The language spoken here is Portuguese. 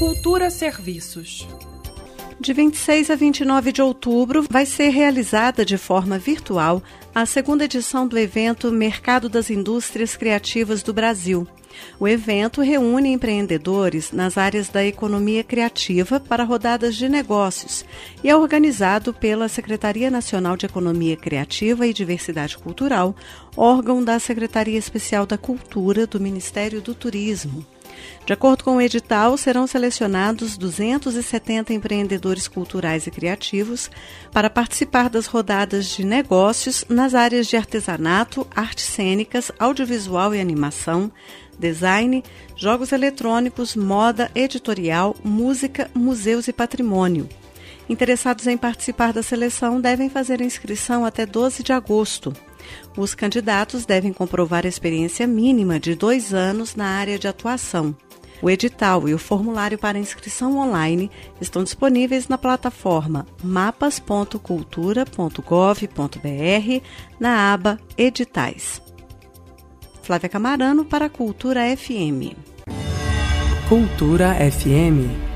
Cultura Serviços. De 26 a 29 de outubro, vai ser realizada de forma virtual a segunda edição do evento Mercado das Indústrias Criativas do Brasil. O evento reúne empreendedores nas áreas da economia criativa para rodadas de negócios e é organizado pela Secretaria Nacional de Economia Criativa e Diversidade Cultural, órgão da Secretaria Especial da Cultura do Ministério do Turismo. De acordo com o edital, serão selecionados 270 empreendedores culturais e criativos para participar das rodadas de negócios nas áreas de artesanato, artes cênicas, audiovisual e animação, design, jogos eletrônicos, moda, editorial, música, museus e patrimônio. Interessados em participar da seleção devem fazer inscrição até 12 de agosto. Os candidatos devem comprovar experiência mínima de dois anos na área de atuação. O edital e o formulário para inscrição online estão disponíveis na plataforma mapas.cultura.gov.br na aba Editais. Flávia Camarano para a Cultura FM. Cultura FM